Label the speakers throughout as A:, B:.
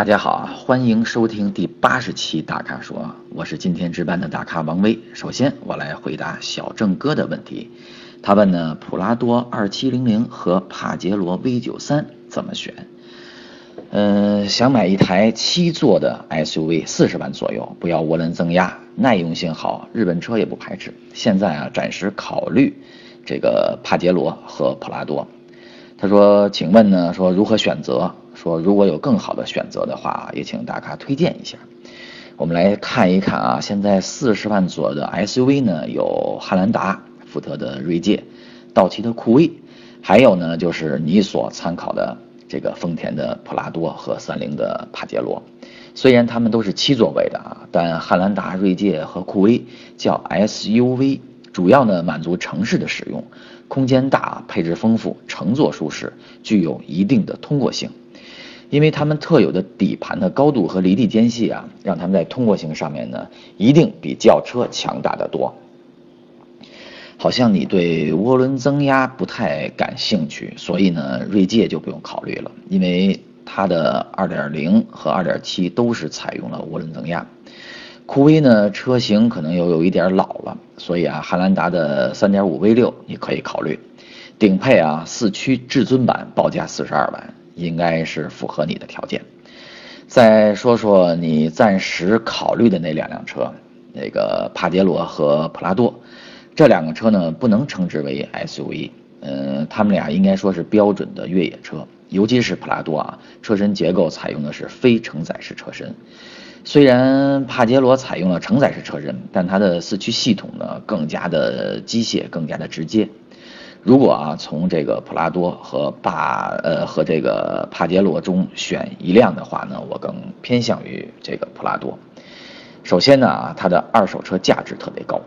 A: 大家好，欢迎收听第八十期大咖说，我是今天值班的大咖王威。首先，我来回答小郑哥的问题。他问呢，普拉多二七零零和帕杰罗 V 九三怎么选？嗯，想买一台七座的 SUV，四十万左右，不要涡轮增压，耐用性好，日本车也不排斥。现在啊，暂时考虑这个帕杰罗和普拉多。他说，请问呢，说如何选择？说如果有更好的选择的话，也请大咖推荐一下。我们来看一看啊，现在四十万左右的 SUV 呢，有汉兰达、福特的锐界、道奇的酷威，还有呢就是你所参考的这个丰田的普拉多和三菱的帕杰罗。虽然他们都是七座位的啊，但汉兰达、锐界和酷威叫 SUV，主要呢满足城市的使用，空间大，配置丰富，乘坐舒适，具有一定的通过性。因为他们特有的底盘的高度和离地间隙啊，让他们在通过性上面呢，一定比轿车强大的多。好像你对涡轮增压不太感兴趣，所以呢，锐界就不用考虑了，因为它的2.0和2.7都是采用了涡轮增压。酷威呢，车型可能又有一点老了，所以啊，汉兰达的3.5 V6 你可以考虑，顶配啊四驱至尊版报价42万。应该是符合你的条件。再说说你暂时考虑的那两辆车，那个帕杰罗和普拉多，这两个车呢不能称之为 SUV，嗯，他们俩应该说是标准的越野车。尤其是普拉多啊，车身结构采用的是非承载式车身，虽然帕杰罗采用了承载式车身，但它的四驱系统呢更加的机械，更加的直接。如果啊，从这个普拉多和帕呃和这个帕杰罗中选一辆的话呢，我更偏向于这个普拉多。首先呢啊，它的二手车价值特别高；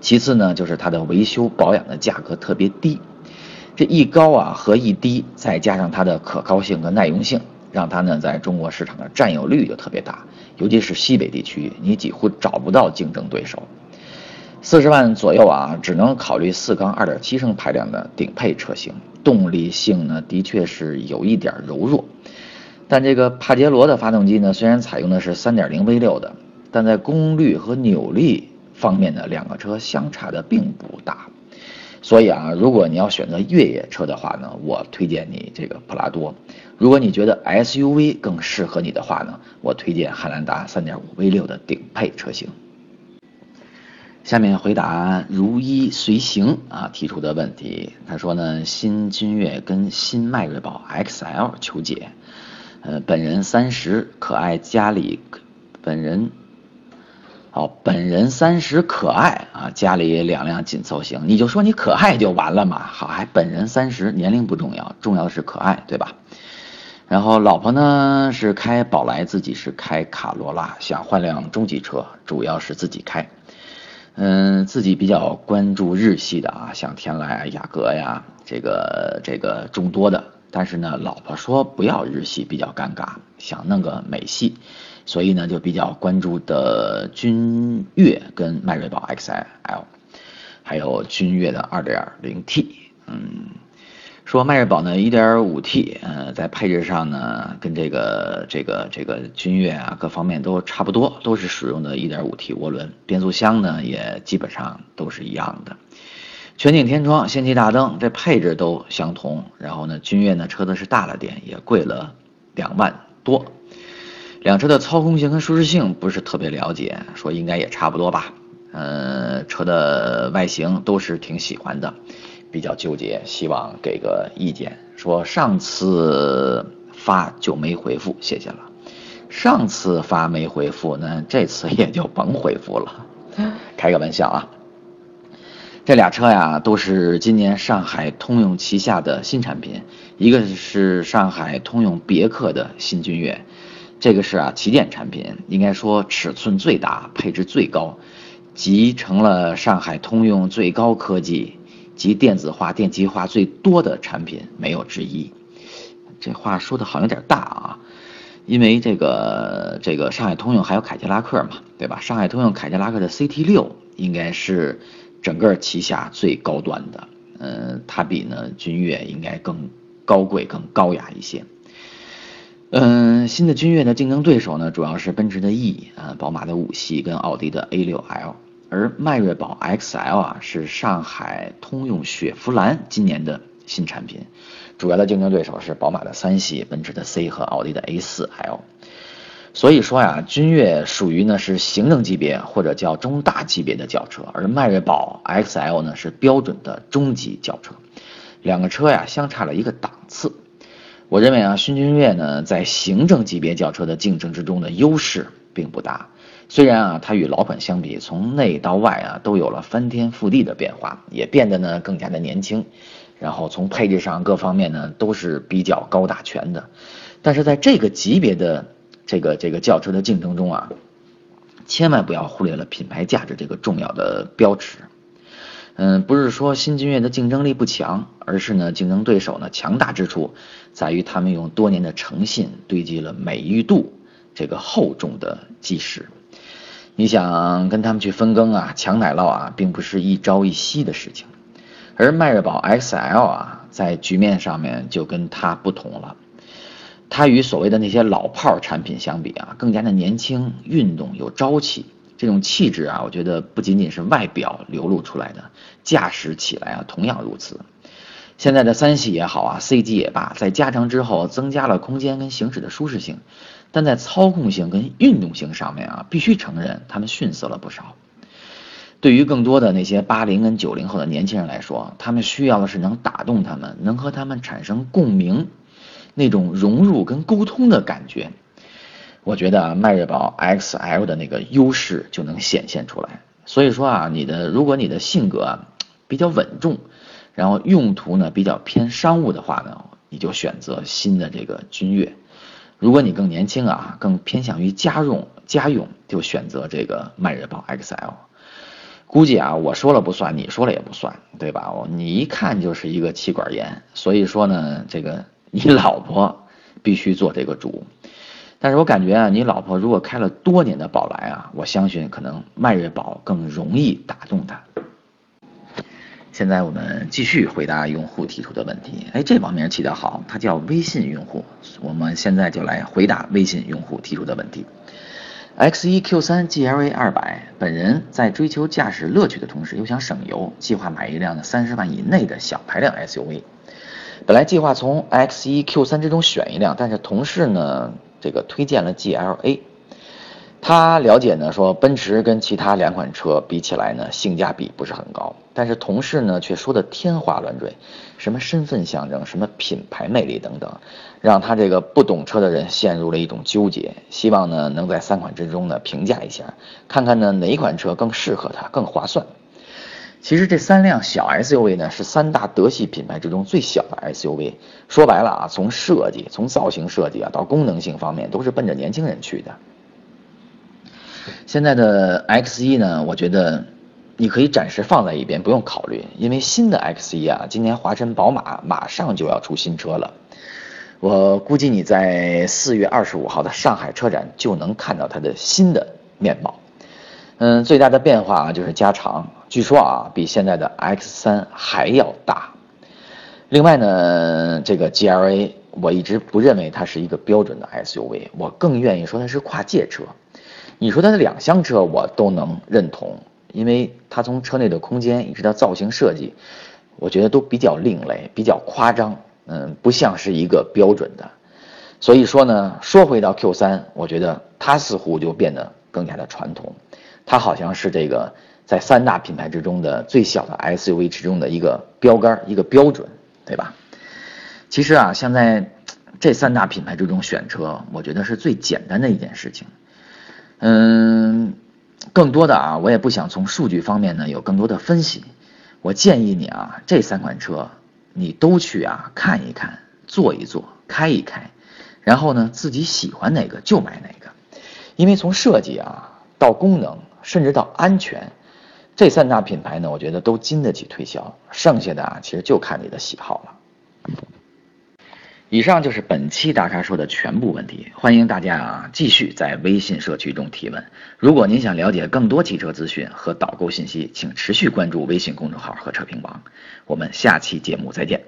A: 其次呢，就是它的维修保养的价格特别低。这一高啊和一低，再加上它的可靠性和耐用性，让它呢在中国市场的占有率就特别大，尤其是西北地区，你几乎找不到竞争对手。四十万左右啊，只能考虑四缸二点七升排量的顶配车型，动力性呢的确是有一点柔弱。但这个帕杰罗的发动机呢，虽然采用的是三点零 V 六的，但在功率和扭力方面呢，两个车相差的并不大。所以啊，如果你要选择越野车的话呢，我推荐你这个普拉多；如果你觉得 SUV 更适合你的话呢，我推荐汉兰达三点五 V 六的顶配车型。下面回答如一随行啊提出的问题。他说呢，新君越跟新迈锐宝 XL 求解。呃，本人三十，可爱家里，本人，哦，本人三十可爱啊，家里两辆紧凑型。你就说你可爱就完了嘛。好，还本人三十，年龄不重要，重要的是可爱，对吧？然后老婆呢是开宝来，自己是开卡罗拉，想换辆中级车，主要是自己开。嗯，自己比较关注日系的啊，像天籁、雅阁呀，这个这个众多的。但是呢，老婆说不要日系，比较尴尬，想弄个美系，所以呢就比较关注的君越跟迈锐宝 XL，还有君越的 2.0T，嗯。说迈锐宝呢，1.5T，呃，在配置上呢，跟这个这个这个君越啊，各方面都差不多，都是使用的 1.5T 涡轮，变速箱呢也基本上都是一样的。全景天窗、氙气大灯，这配置都相同。然后呢，君越呢车子是大了点，也贵了两万多。两车的操控性和舒适性不是特别了解，说应该也差不多吧。呃，车的外形都是挺喜欢的。比较纠结，希望给个意见。说上次发就没回复，谢谢了。上次发没回复，那这次也就甭回复了。开个玩笑啊。这俩车呀，都是今年上海通用旗下的新产品，一个是上海通用别克的新君越，这个是啊旗舰产品，应该说尺寸最大，配置最高，集成了上海通用最高科技。及电子化、电气化最多的产品没有之一，这话说的好像有点大啊，因为这个这个上海通用还有凯迪拉克嘛，对吧？上海通用凯迪拉克的 CT 六应该是整个旗下最高端的，嗯，它比呢君越应该更高贵、更高雅一些。嗯，新的君越的竞争对手呢，主要是奔驰的 E 啊，宝马的五系跟奥迪的 A6L，而迈锐宝 XL 啊是上海通用雪佛兰今年的新产品，主要的竞争对手是宝马的三系、奔驰的 C 和奥迪的 A4L。所以说呀，君越属于呢是行政级别或者叫中大级别的轿车，而迈锐宝 XL 呢是标准的中级轿车，两个车呀相差了一个档次。我认为啊，新君越呢在行政级别轿车的竞争之中的优势并不大。虽然啊，它与老款相比，从内到外啊都有了翻天覆地的变化，也变得呢更加的年轻，然后从配置上各方面呢都是比较高大全的。但是在这个级别的这个这个轿车的竞争中啊，千万不要忽略了品牌价值这个重要的标尺。嗯，不是说新君越的竞争力不强，而是呢竞争对手呢强大之处在于他们用多年的诚信堆积了美誉度这个厚重的基石。你想跟他们去分羹啊、抢奶酪啊，并不是一朝一夕的事情。而迈锐宝 XL 啊，在局面上面就跟它不同了。它与所谓的那些老炮产品相比啊，更加的年轻、运动、有朝气。这种气质啊，我觉得不仅仅是外表流露出来的，驾驶起来啊同样如此。现在的三系也好啊，C 级也罢，在加长之后增加了空间跟行驶的舒适性，但在操控性跟运动性上面啊，必须承认他们逊色了不少。对于更多的那些八零跟九零后的年轻人来说，他们需要的是能打动他们，能和他们产生共鸣。那种融入跟沟通的感觉，我觉得迈锐宝 XL 的那个优势就能显现出来。所以说啊，你的如果你的性格比较稳重，然后用途呢比较偏商务的话呢，你就选择新的这个君越。如果你更年轻啊，更偏向于家用家用，就选择这个迈锐宝 XL。估计啊，我说了不算，你说了也不算，对吧？你一看就是一个气管炎，所以说呢，这个。你老婆必须做这个主，但是我感觉啊，你老婆如果开了多年的宝来啊，我相信可能迈锐宝更容易打动她。现在我们继续回答用户提出的问题。哎，这网名起得好，它叫微信用户。我们现在就来回答微信用户提出的问题。X1 Q3 GLA 200，本人在追求驾驶乐趣的同时，又想省油，计划买一辆三十万以内的小排量 SUV。本来计划从 X1、Q3 之中选一辆，但是同事呢，这个推荐了 GLA。他了解呢，说奔驰跟其他两款车比起来呢，性价比不是很高。但是同事呢，却说的天花乱坠，什么身份象征，什么品牌魅力等等，让他这个不懂车的人陷入了一种纠结。希望呢，能在三款之中呢评价一下，看看呢哪款车更适合他，更划算。其实这三辆小 SUV 呢，是三大德系品牌之中最小的 SUV。说白了啊，从设计、从造型设计啊，到功能性方面，都是奔着年轻人去的。现在的 X1 呢，我觉得你可以暂时放在一边，不用考虑，因为新的 X1 啊，今年华晨宝马马上就要出新车了。我估计你在四月二十五号的上海车展就能看到它的新的面貌。嗯，最大的变化啊就是加长，据说啊比现在的 X3 还要大。另外呢，这个 GLA 我一直不认为它是一个标准的 SUV，我更愿意说它是跨界车。你说它的两厢车我都能认同，因为它从车内的空间一直到造型设计，我觉得都比较另类，比较夸张，嗯，不像是一个标准的。所以说呢，说回到 Q 三我觉得它似乎就变得更加的传统。它好像是这个在三大品牌之中的最小的 SUV 之中的一个标杆，一个标准，对吧？其实啊，像在这三大品牌之中选车，我觉得是最简单的一件事情。嗯，更多的啊，我也不想从数据方面呢有更多的分析。我建议你啊，这三款车你都去啊看一看，坐一坐，开一开，然后呢自己喜欢哪个就买哪个，因为从设计啊到功能。甚至到安全，这三大品牌呢，我觉得都经得起推销。剩下的啊，其实就看你的喜好了。以上就是本期大咖说的全部问题，欢迎大家啊继续在微信社区中提问。如果您想了解更多汽车资讯和导购信息，请持续关注微信公众号和车评网。我们下期节目再见。